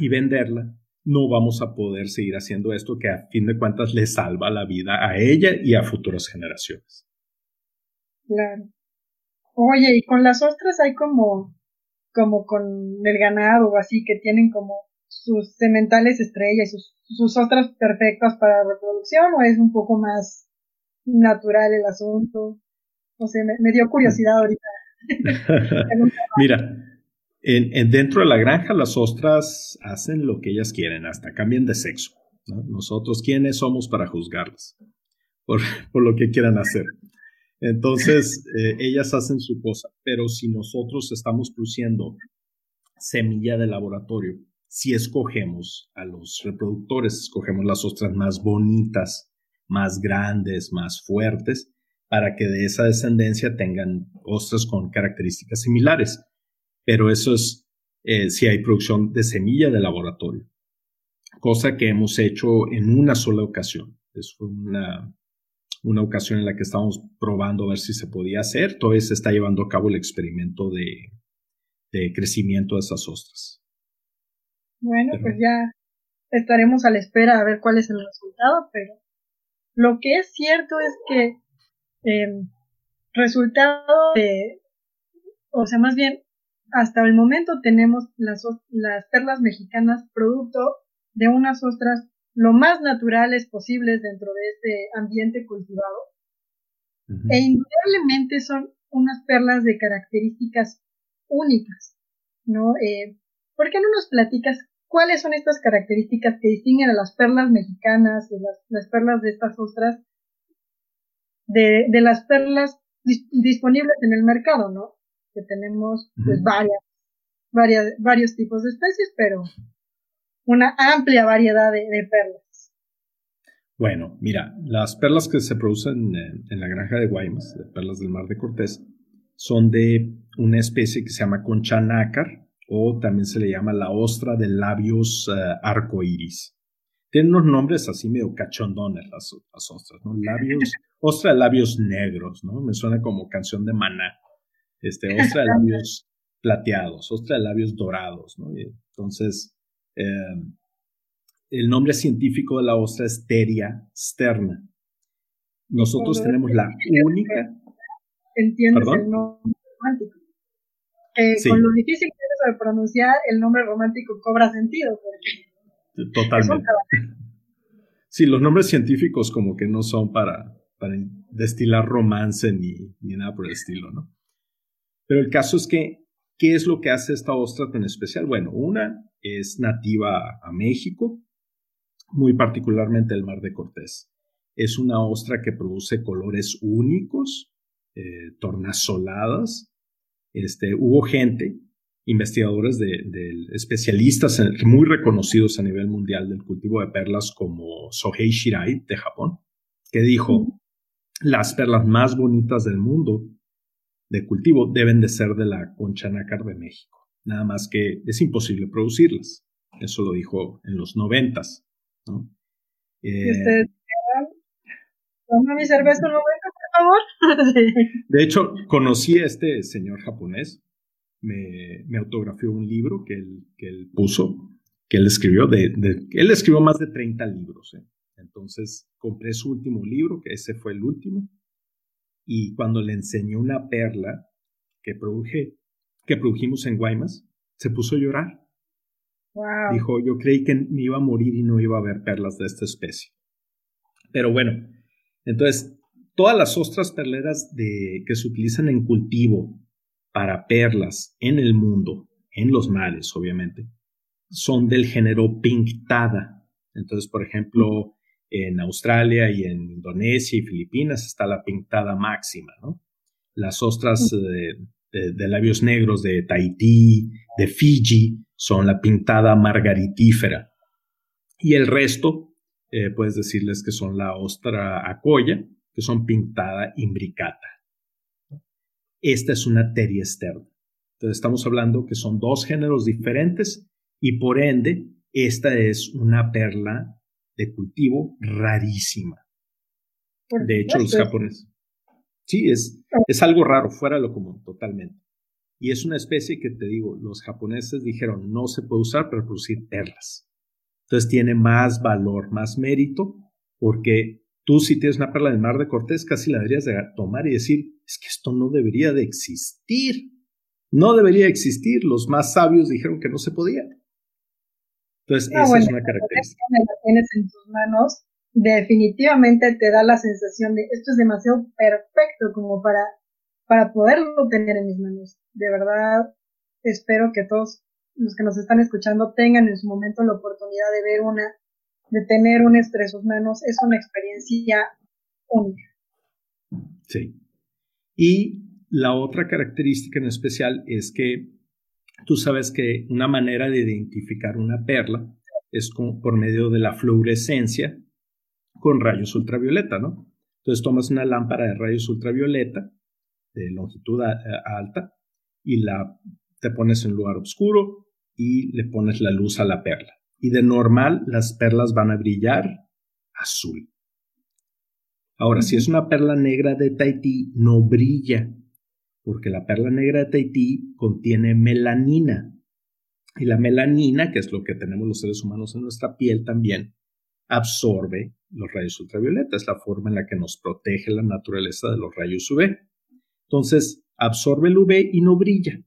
y venderla, no vamos a poder seguir haciendo esto que a fin de cuentas le salva la vida a ella y a futuras generaciones. Claro. Oye, y con las ostras hay como como con el ganado o así, que tienen como sus sementales estrellas, sus, sus ostras perfectas para reproducción, o es un poco más natural el asunto? O sea, me, dio curiosidad ahorita. *laughs* Mira, en, dentro de la granja las ostras hacen lo que ellas quieren, hasta cambian de sexo. Nosotros, ¿quiénes somos para juzgarlas? por, lo que quieran hacer. Entonces, eh, ellas hacen su cosa, pero si nosotros estamos produciendo semilla de laboratorio, si escogemos a los reproductores, escogemos las ostras más bonitas, más grandes, más fuertes, para que de esa descendencia tengan ostras con características similares. Pero eso es eh, si hay producción de semilla de laboratorio, cosa que hemos hecho en una sola ocasión. Es una, una ocasión en la que estábamos probando a ver si se podía hacer. Todavía se está llevando a cabo el experimento de, de crecimiento de esas ostras. Bueno, pues ya estaremos a la espera a ver cuál es el resultado, pero lo que es cierto es que eh, resultado de, o sea, más bien, hasta el momento tenemos las, las perlas mexicanas producto de unas ostras lo más naturales posibles dentro de este ambiente cultivado. E indudablemente son unas perlas de características únicas, ¿no? Eh, ¿Por qué no nos platicas cuáles son estas características que distinguen a las perlas mexicanas y las, perlas de estas ostras de, de las perlas disponibles en el mercado, ¿no? Que tenemos pues varias, varias, varios tipos de especies, pero una amplia variedad de, perlas. Bueno, mira, las perlas que se producen en, la granja de Guaymas, de perlas del mar de Cortés, son de una especie que se llama concha nácar o también se le llama la ostra de labios uh, arcoíris. Tienen unos nombres así medio cachondones las, ostras, ¿no? Labios, *laughs* ostra de labios negros, ¿no? Me suena como canción de maná. Este, ostra de *laughs* labios plateados, ostra de labios dorados, ¿no? entonces, eh, el nombre científico de la ostra es Teria sterna. Nosotros tenemos la única. ¿Entiendes el nombre romántico? Con lo difícil que es de pronunciar, el nombre romántico cobra sentido. Totalmente. Sí, los nombres científicos como que no son para, para destilar romance ni, ni nada por el estilo, ¿no? Pero el caso es que, ¿qué es lo que hace esta ostra tan especial? Bueno, una es nativa a México, muy particularmente el Mar de Cortés. Es una ostra que produce colores únicos, eh, tornasoladas. Este, hubo gente, investigadores de, especialistas muy reconocidos a nivel mundial del cultivo de perlas como Sohei Shirai de Japón, que dijo, las perlas más bonitas del mundo de cultivo deben de ser de la concha nácar de México. Nada más que es imposible producirlas. Eso lo dijo en los noventas. ¿no? Eh, Toma mi cerveza un momento, por favor. *laughs* De hecho, conocí a este señor japonés. Me, me autografió un libro que él, que él puso, que él escribió. De, él escribió más de 30 libros. ¿eh? Entonces compré su último libro, que ese fue el último. Y cuando le enseñé una perla que produje, que produjimos en Guaymas, se puso a llorar. Dijo, yo creí que me iba a morir y no iba a haber perlas de esta especie. Pero bueno, entonces, todas las ostras perleras de, que se utilizan en cultivo para perlas en el mundo, en los mares, obviamente, son del género pinctada. Entonces, por ejemplo, en Australia y en Indonesia y Filipinas está la pintada máxima, ¿no? Las ostras de, de, labios negros de Tahití, de Fiji, son la pintada margaritífera. Y el resto, eh, puedes decirles que son la ostra acoya, que son pintada imbricata. Esta es una teria externa. Entonces estamos hablando que son dos géneros diferentes y por ende esta es una perla de cultivo rarísima. De hecho, los japoneses. Sí, es, es algo raro, fuera de lo común, totalmente. Y es una especie que te digo, los japoneses dijeron no se puede usar para producir perlas. Entonces tiene más valor, más mérito, porque tú si tienes una perla del mar de Cortés, casi la deberías de tomar y decir, es que esto no debería de existir. No debería existir. Los más sabios dijeron que no se podía. Entonces, esa es una característica. La tienes en tus manos definitivamente te da la sensación de esto es demasiado perfecto como para, para poderlo tener en mis manos. De verdad, espero que todos los que nos están escuchando tengan en su momento la oportunidad de ver una, de tener un estrés en sus manos. Es una experiencia única. Sí. Y la otra característica en especial es que tú sabes que una manera de identificar una perla es por medio de la fluorescencia con rayos ultravioleta, ¿no? Entonces tomas una lámpara de rayos ultravioleta de longitud alta y la te pones en un lugar oscuro y le pones la luz a la perla. Y de normal las perlas van a brillar azul. Ahora, si es una perla negra de Tahití, no brilla, porque la perla negra de Tahití contiene melanina. Y la melanina, que es lo que tenemos los seres humanos en nuestra piel también, absorbe los rayos ultravioleta. Es la forma en la que nos protege la naturaleza de los rayos UV. Entonces, absorbe el UV y no brilla.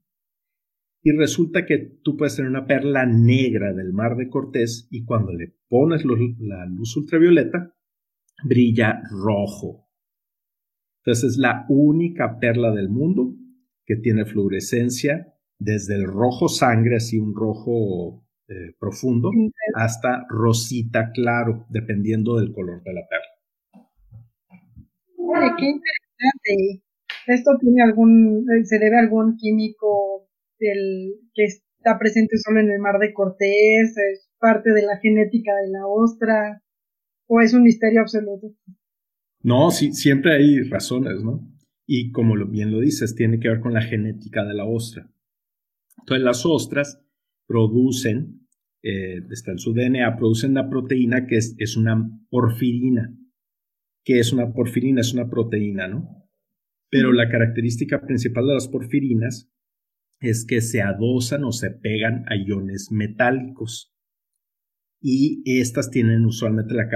Y resulta que tú puedes tener una perla negra del mar de Cortés y cuando le pones la luz ultravioleta, brilla rojo. Entonces es la única perla del mundo que tiene fluorescencia desde el rojo sangre, así un rojo eh, profundo, hasta rosita claro, dependiendo del color de la perla. qué interesante. ¿Esto tiene algún, eh, se debe a algún químico del, que está presente solo en el mar de Cortés? ¿Es parte de la genética de la ostra? ¿O es un misterio absoluto? No, sí, siempre hay razones, ¿no? Y como bien lo dices, tiene que ver con la genética de la ostra. Entonces, las ostras producen, eh, está en su DNA, producen una proteína que es, es una porfirina. ¿Qué es una porfirina? Es una proteína, ¿no? Pero la característica principal de las porfirinas es que se adosan o se pegan a iones metálicos y estas tienen usualmente la,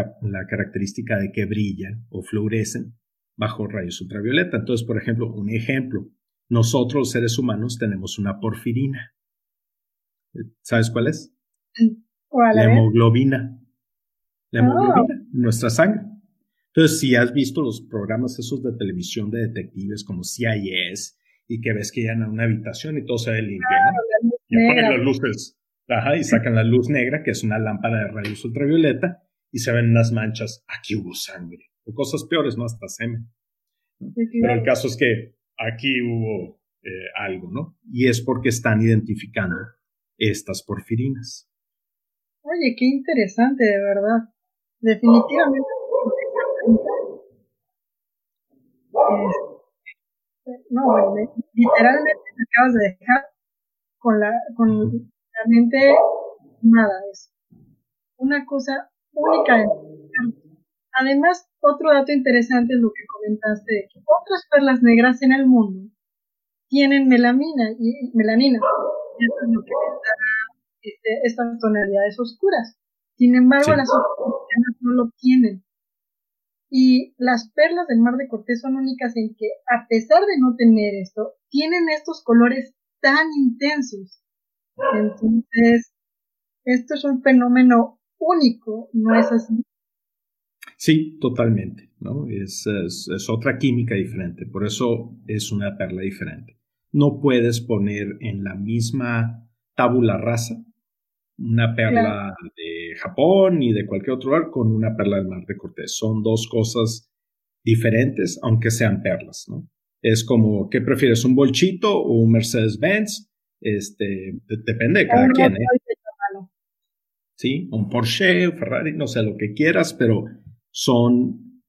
característica de que brillan o fluorecen bajo rayos ultravioleta. Entonces, por ejemplo, un ejemplo, nosotros los seres humanos tenemos una porfirina. ¿Sabes cuál es? la hemoglobina. La hemoglobina, oh. nuestra sangre. Entonces, si has visto los programas esos de televisión de detectives como CIS y que ves que llegan a una habitación y todo se ve limpio, ¿no? Y ponen las luces Ajá, y sacan la luz negra, que es una lámpara de rayos ultravioleta, y se ven unas manchas, aquí hubo sangre, o cosas peores, ¿no? Hasta semen. Pero el caso es que aquí hubo eh, algo, ¿no? Y es porque están identificando estas porfirinas. Oye, qué interesante, de verdad. Definitivamente. Este, no, literalmente me acabas de dejar con la, con realmente nada es una cosa única. Además, otro dato interesante es lo que comentaste, de que otras perlas negras en el mundo tienen melamina y melanina. Eso es lo que da este, estas tonalidades oscuras. Sin embargo, las otras no lo tienen. Y las perlas del Mar de Cortés son únicas en que, a pesar de no tener esto, tienen estos colores tan intensos entonces, esto es un fenómeno único, ¿no es así? Sí, totalmente, ¿no? Es, es, otra química diferente, por eso es una perla diferente. No puedes poner en la misma tabula rasa una perla de Japón ni de cualquier otro lugar con una perla del Mar de Cortés. Son dos cosas diferentes, aunque sean perlas, ¿no? Es como, ¿qué prefieres, un bolchito o un Mercedes-Benz? Este, depende de cada quien, ¿eh? Sí, un Porsche, un Ferrari, no sé, lo que quieras, pero son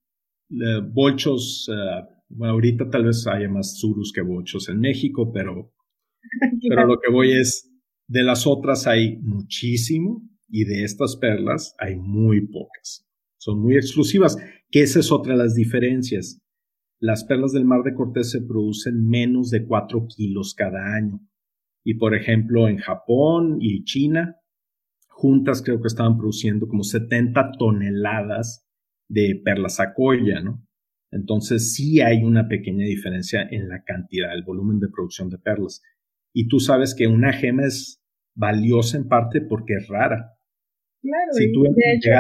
eh, bolchos, eh, bueno, ahorita tal vez haya más surus que bochos en México, pero, *laughs* pero lo que voy es, de las otras hay muchísimo y de estas perlas hay muy pocas. Son muy exclusivas, que esa es otra de las diferencias. Las perlas del Mar de Cortés se producen menos de 4 kilos cada año. Y por ejemplo, en Japón y China, juntas creo que estaban produciendo como 70 toneladas de perla sacoya, ¿no? Entonces sí hay una pequeña diferencia en la cantidad, el volumen de producción de perlas. Y tú sabes que una gema es valiosa en parte porque es rara. Claro, si tú de hecho,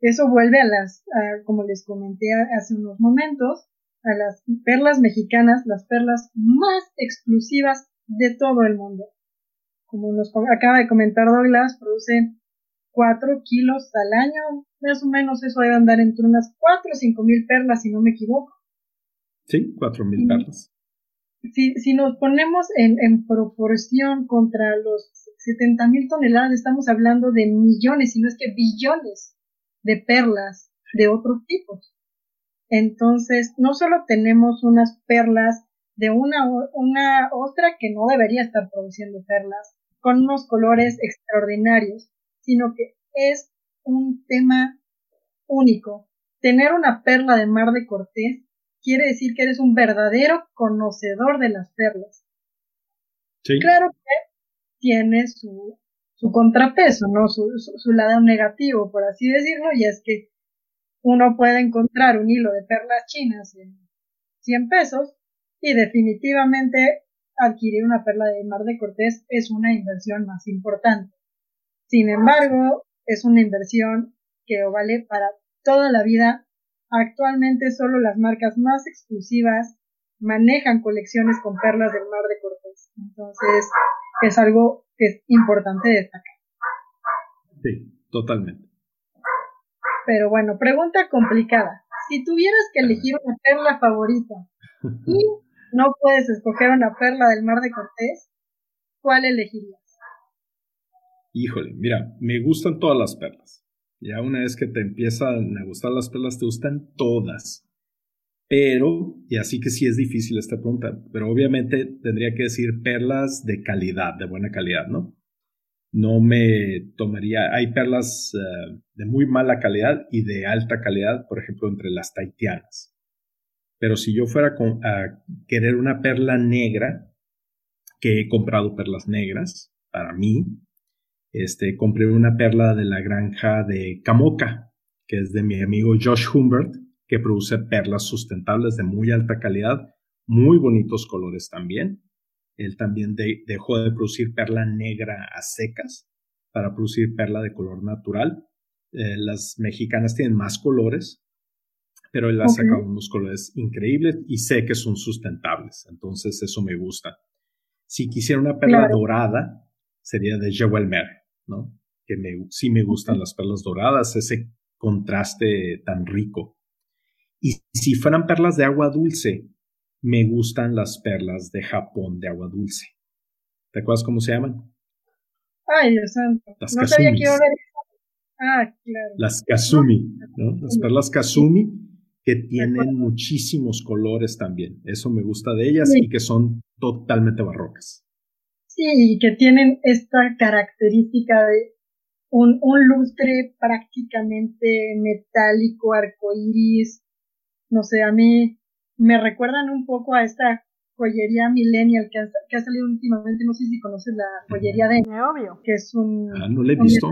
eso, vuelve a las, como les comenté hace unos momentos, a las perlas mexicanas, las perlas más exclusivas de todo el mundo. Como nos acaba de comentar Douglas, producen 4 kilos al año, más o menos eso debe andar entre unas 4 o 5 mil perlas, si no me equivoco. Sí, 4 mil perlas. Si, si nos ponemos en, en proporción contra los 70 mil toneladas, estamos hablando de millones, si no es que billones de perlas de otros tipos. Entonces, no solo tenemos unas perlas de una, una ostra que no debería estar produciendo perlas, con unos colores extraordinarios, sino que es un tema único. Tener una perla de mar de Cortés quiere decir que eres un verdadero conocedor de las perlas. Sí. Claro que tiene su, su contrapeso, ¿no? Su, su, lado negativo, por así decirlo, y es que uno puede encontrar un hilo de perlas chinas en 100 pesos y definitivamente adquirir una perla de mar de Cortés es una inversión más importante. Sin embargo, es una inversión que vale para toda la vida. Actualmente solo las marcas más exclusivas manejan colecciones con perlas del mar de Cortés. Entonces, es algo que es importante destacar. Sí, totalmente. Pero bueno, pregunta complicada. Si tuvieras que elegir una perla favorita *laughs* y no puedes escoger una perla del mar de Cortés, ¿cuál elegirías? Híjole, mira, me gustan todas las perlas. Ya una vez que te empiezan a gustar las perlas, te gustan todas. Pero, y así que sí es difícil esta pregunta, pero obviamente tendría que decir perlas de calidad, de buena calidad, ¿no? No me tomaría, hay perlas eh, de muy mala calidad y de alta calidad, por ejemplo, entre las taitianas. Pero si yo fuera a querer una perla negra, que he comprado perlas negras para mí, este, compré una perla de la granja de Camoca, que es de mi amigo Josh Humbert, que produce perlas sustentables de muy alta calidad, muy bonitos colores también. Él también dejó de producir perla negra a secas para producir perla de color natural. Eh, las mexicanas tienen más colores, pero él ha sacado unos colores increíbles y sé que son sustentables, entonces eso me gusta. Si quisiera una perla dorada, sería de Jewel Mer, ¿no? Que me, sí me gustan las perlas doradas, ese contraste tan rico. Y si fueran perlas de agua dulce, me gustan las perlas de Japón de agua dulce. ¿Te acuerdas cómo se llaman? Ay, Dios santo. Las no sabía que iba a ver. Ah, claro. Las Kazumi, ¿no? Las perlas Kazumi que tienen muchísimos colores también. Eso me gusta de ellas y que son totalmente barrocas. Sí, y que tienen esta característica de un, un lustre prácticamente metálico, arcoíris. No sé, a mí me recuerdan un poco a esta joyería millennial que ha, que ha salido últimamente. No sé si conoces la joyería de Neobio. Que es un. Ah, no le he visto.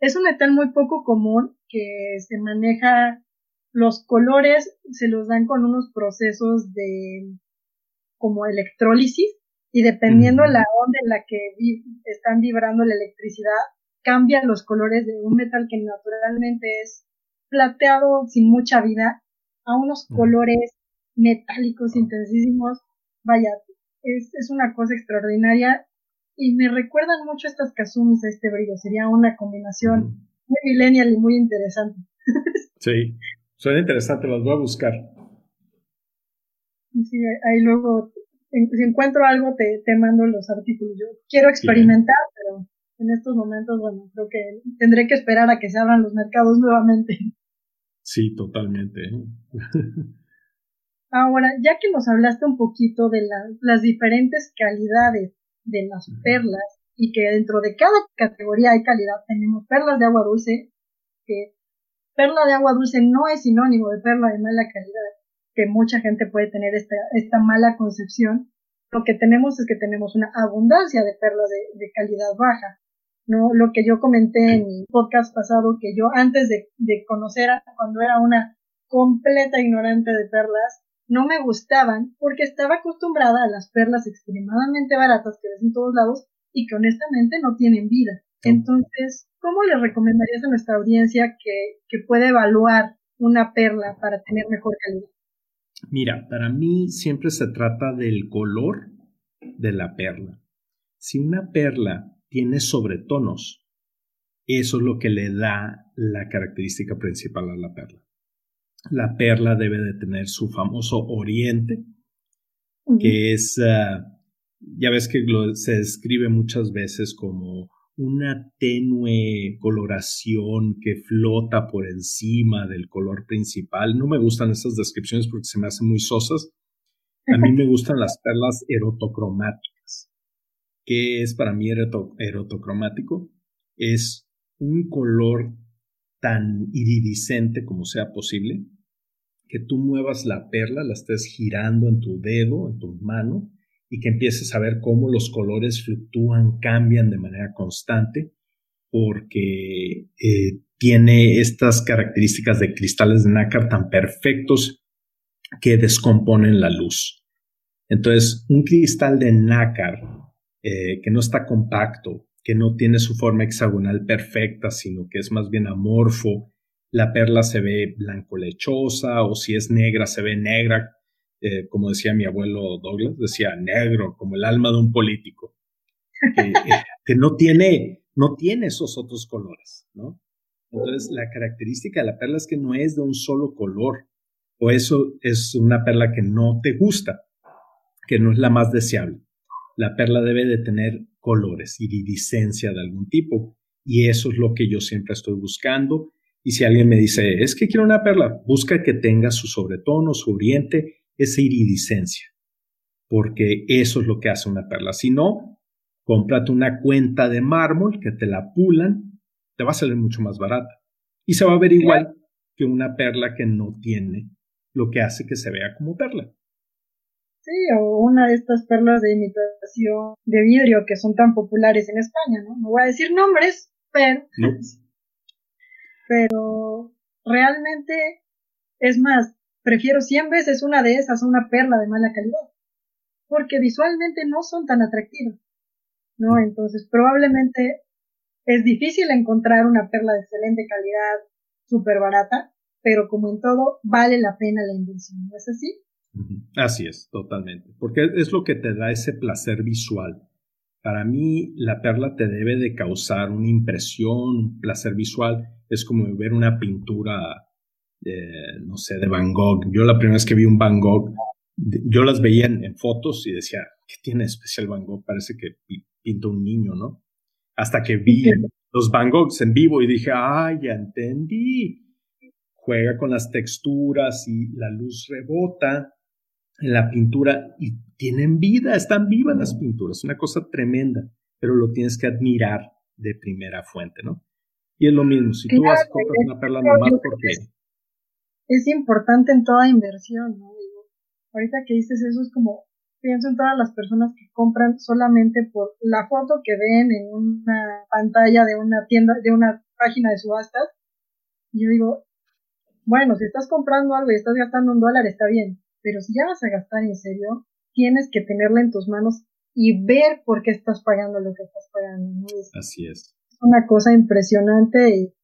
es un metal muy poco común que se maneja los colores se los dan con unos procesos de como electrólisis y dependiendo de la onda en la que están vibrando la electricidad, cambian los colores de un metal que naturalmente es plateado sin mucha vida a unos colores metálicos intensísimos. Vaya, es, es una cosa extraordinaria y me recuerdan mucho estas Kazumis a este brillo. Sería una combinación muy millennial y muy interesante. Sí, Suena interesante, los voy a buscar. Sí, ahí luego, si encuentro algo, te, te mando los artículos. Yo quiero experimentar, pero en estos momentos, bueno, creo que tendré que esperar a que se abran los mercados nuevamente. Sí, totalmente. *laughs* Ahora, ya que nos hablaste un poquito de las diferentes calidades de las perlas y que dentro de cada categoría hay calidad, tenemos perlas de agua dulce, que perla de agua dulce no es sinónimo de perla de mala calidad, que mucha gente puede tener esta, esta mala concepción. Lo que tenemos es que tenemos una abundancia de perlas de, calidad baja. ¿no? Lo que yo comenté en mi podcast pasado, que yo antes de, de conocer a, cuando era una completa ignorante de perlas, no me gustaban porque estaba acostumbrada a las perlas extremadamente baratas que ves en todos lados y que honestamente no tienen vida. Entonces, ¿cómo le recomendarías a nuestra audiencia que, que puede evaluar una perla para tener mejor calidad? Mira, para mí siempre se trata del color de la perla. Si una perla tiene sobretonos, eso es lo que le da la característica principal a la perla. La perla debe de tener su famoso oriente, que es, ah, ya ves que se describe muchas veces como una tenue coloración que flota por encima del color principal. No me gustan esas descripciones porque se me hacen muy sosas. A mí *laughs* me gustan las perlas erotocromáticas. ¿Qué es para mí erotocromático? Es un color tan iridiscente como sea posible, que tú muevas la perla, la estés girando en tu dedo, en tu mano, y que empieces a ver cómo los colores fluctúan, cambian de manera constante, porque eh, tiene estas características de cristales de nácar tan perfectos que descomponen la luz. Entonces, un cristal de nácar eh, que no está compacto, que no tiene su forma hexagonal perfecta, sino que es más bien amorfo, la perla se ve blanco lechosa o si es negra se ve negra, eh, como decía mi abuelo Douglas, decía negro, como el alma de un político, que, eh, *laughs* no, tiene, no tiene esos otros colores, ¿no? Entonces, la característica de la perla es que no es de un solo color, o eso es una perla que no te gusta, que no es la más deseable. La perla debe de tener colores, iridiscencia de algún tipo, y eso es lo que yo siempre estoy buscando y si alguien me dice, es que quiero una perla, busca que tenga su sobretono, su oriente, esa iridiscencia, porque eso es lo que hace una perla. Si no, cómprate una cuenta de mármol que te la pulan, te va a salir mucho más barata. Y se va a ver igual que una perla que no tiene lo que hace que se vea como perla. Sí, o una de estas perlas de imitación de vidrio que son tan populares en España, ¿no? No voy a decir nombres, pero *laughs* pero realmente es más, prefiero 100 veces una de esas a una perla de mala calidad, porque visualmente no son tan atractivas, ¿no? Entonces, probablemente es difícil encontrar una perla de excelente calidad, súper barata, pero como en todo, vale la pena la inversión, ¿no es así? Así es, totalmente, porque es lo que te da ese placer visual. Para mí, la perla te debe de causar una impresión, un placer visual. Es como ver una pintura, no sé, de Van Gogh. Yo la primera vez que vi un Van Gogh, yo las veía en, fotos y decía, ¿qué tiene especial Van Gogh? Parece que pinta un niño, ¿no? Hasta que vi los Van Goghs en vivo y dije, ¡ay, ya entendí! Juega con las texturas y la luz rebota en la pintura y tienen vida, están vivas las pinturas, una cosa tremenda, pero lo tienes que admirar de primera fuente, ¿no? Y es lo mismo, si tú vas a comprar una perla nomás porque... Es importante en toda inversión, ¿no? ahorita que dices eso es como, pienso en todas las personas que compran solamente por la foto que ven en una pantalla de una tienda, de una página de subastas, y yo digo, bueno, si estás comprando algo y estás gastando un dólar, está bien, pero si ya vas a gastar en serio, tienes que tenerla en tus manos y ver por qué estás pagando lo que estás pagando. Así es. Es una cosa impresionante y,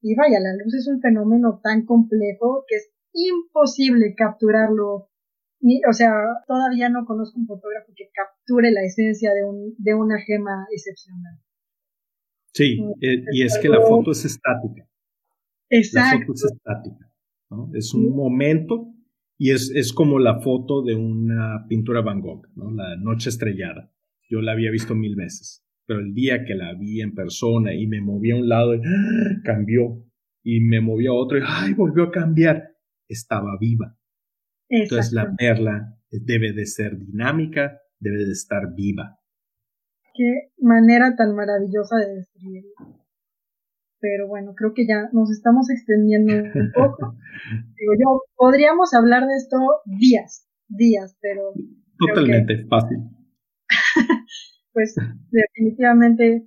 y vaya, la luz es un fenómeno tan complejo que es imposible capturarlo. O sea, todavía no conozco un fotógrafo que capture la esencia de, un, de una gema excepcional. Sí, eh, y es que la foto es estática. Exacto. La foto es estática. ¿no? Es un momento y es, es como la foto de una pintura Van Gogh, ¿no? La noche estrellada. Yo la había visto mil veces, pero el día que la vi en persona y me moví a un lado, ¡ah! cambió. Y me moví a otro y ¡ay! volvió a cambiar. Estaba viva. Entonces la perla debe de ser dinámica, debe de estar viva. Qué manera tan maravillosa de describirla pero bueno, creo que ya nos estamos extendiendo un *laughs* poco. Digo yo, podríamos hablar de esto días, días, pero... Totalmente fácil. *laughs* pues definitivamente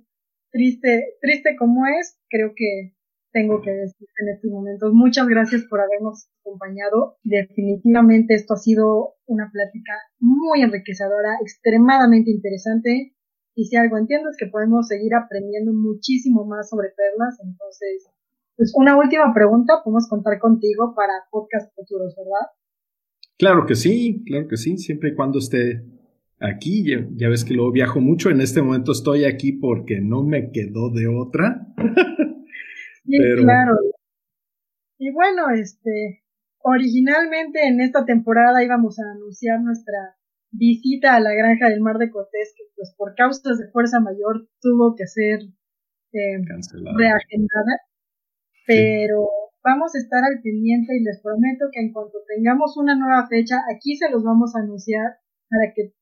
triste, triste como es, creo que tengo que decir en estos momentos. Muchas gracias por habernos acompañado. Definitivamente esto ha sido una plática muy enriquecedora, extremadamente interesante y si algo entiendo es que podemos seguir aprendiendo muchísimo más sobre perlas. Entonces, pues una última pregunta, podemos contar contigo para podcast futuros, ¿verdad? Claro que sí, claro que sí, siempre y cuando esté aquí. Ya, ves que luego viajo mucho. En este momento estoy aquí porque no me quedó de otra. *laughs* sí, claro. Y bueno, este, originalmente en esta temporada íbamos a anunciar nuestra visita a la granja del Mar de Cortés, que pues por causas de fuerza mayor tuvo que ser eh, reagendada. Pero vamos a estar al pendiente y les prometo que en cuanto tengamos una nueva fecha, aquí se los vamos a anunciar para que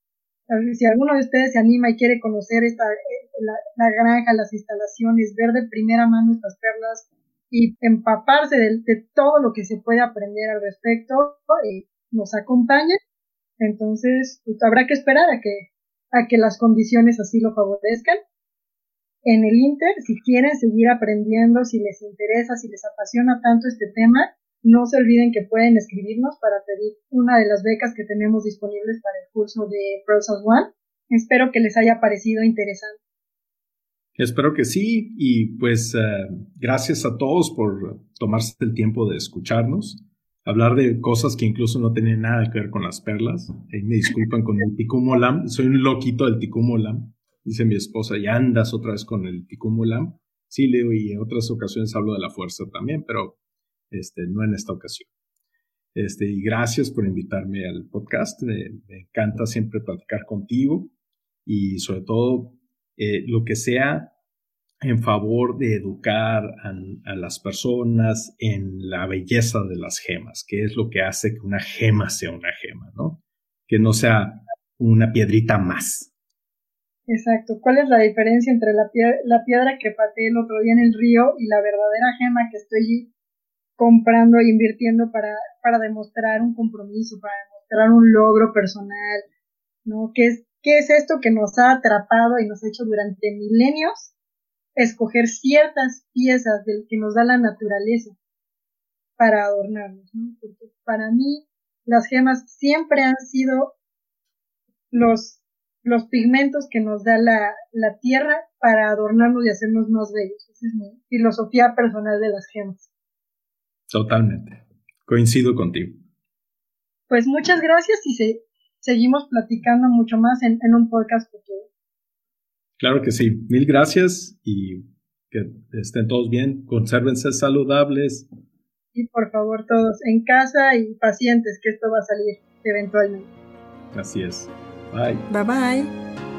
si alguno de ustedes se anima y quiere conocer esta, eh, la, granja, las instalaciones, ver de primera mano estas perlas y empaparse de, todo lo que se puede aprender al respecto, eh, nos acompañe. Entonces, pues, habrá que esperar a que, a que las condiciones así lo favorezcan. En el Inter, si quieren seguir aprendiendo, si les interesa, si les apasiona tanto este tema, no se olviden que pueden escribirnos para pedir una de las becas que tenemos disponibles para el curso de Process One. Espero que les haya parecido interesante. Espero que sí y pues eh, gracias a todos por tomarse el tiempo de escucharnos, hablar de cosas que incluso no tienen nada que ver con las perlas. me disculpan con el ticumulam, soy un loquito del ticumulam, dice mi esposa, y andas otra vez con el ticumulam. Sí, Leo, y en otras ocasiones hablo de la fuerza también, pero este, no en esta ocasión. Este, y gracias por invitarme al podcast. Me, encanta siempre platicar contigo y sobre todo eh, lo que sea en favor de educar a, las personas en la belleza de las gemas, que es lo que hace que una gema sea una gema, ¿no? Que no sea una piedrita más. Exacto. ¿Cuál es la diferencia entre la, la piedra que pateé el otro día en el río y la verdadera gema que estoy comprando e invirtiendo para, para demostrar un compromiso, para demostrar un logro personal, ¿no? ¿Qué es, ¿Qué es esto que nos ha atrapado y nos ha hecho durante milenios escoger ciertas piezas del que nos da la naturaleza para adornarnos, ¿no? Porque para mí las gemas siempre han sido los, los pigmentos que nos da la, la tierra para adornarnos y hacernos más bellos. Esa es mi filosofía personal de las gemas. Totalmente. Coincido contigo. Pues muchas gracias y se, seguimos platicando mucho más en, en un podcast futuro. Claro que sí. Mil gracias y que estén todos bien. Consérvense saludables. Y por favor todos en casa y pacientes que esto va a salir eventualmente. Así es. Bye. Bye bye.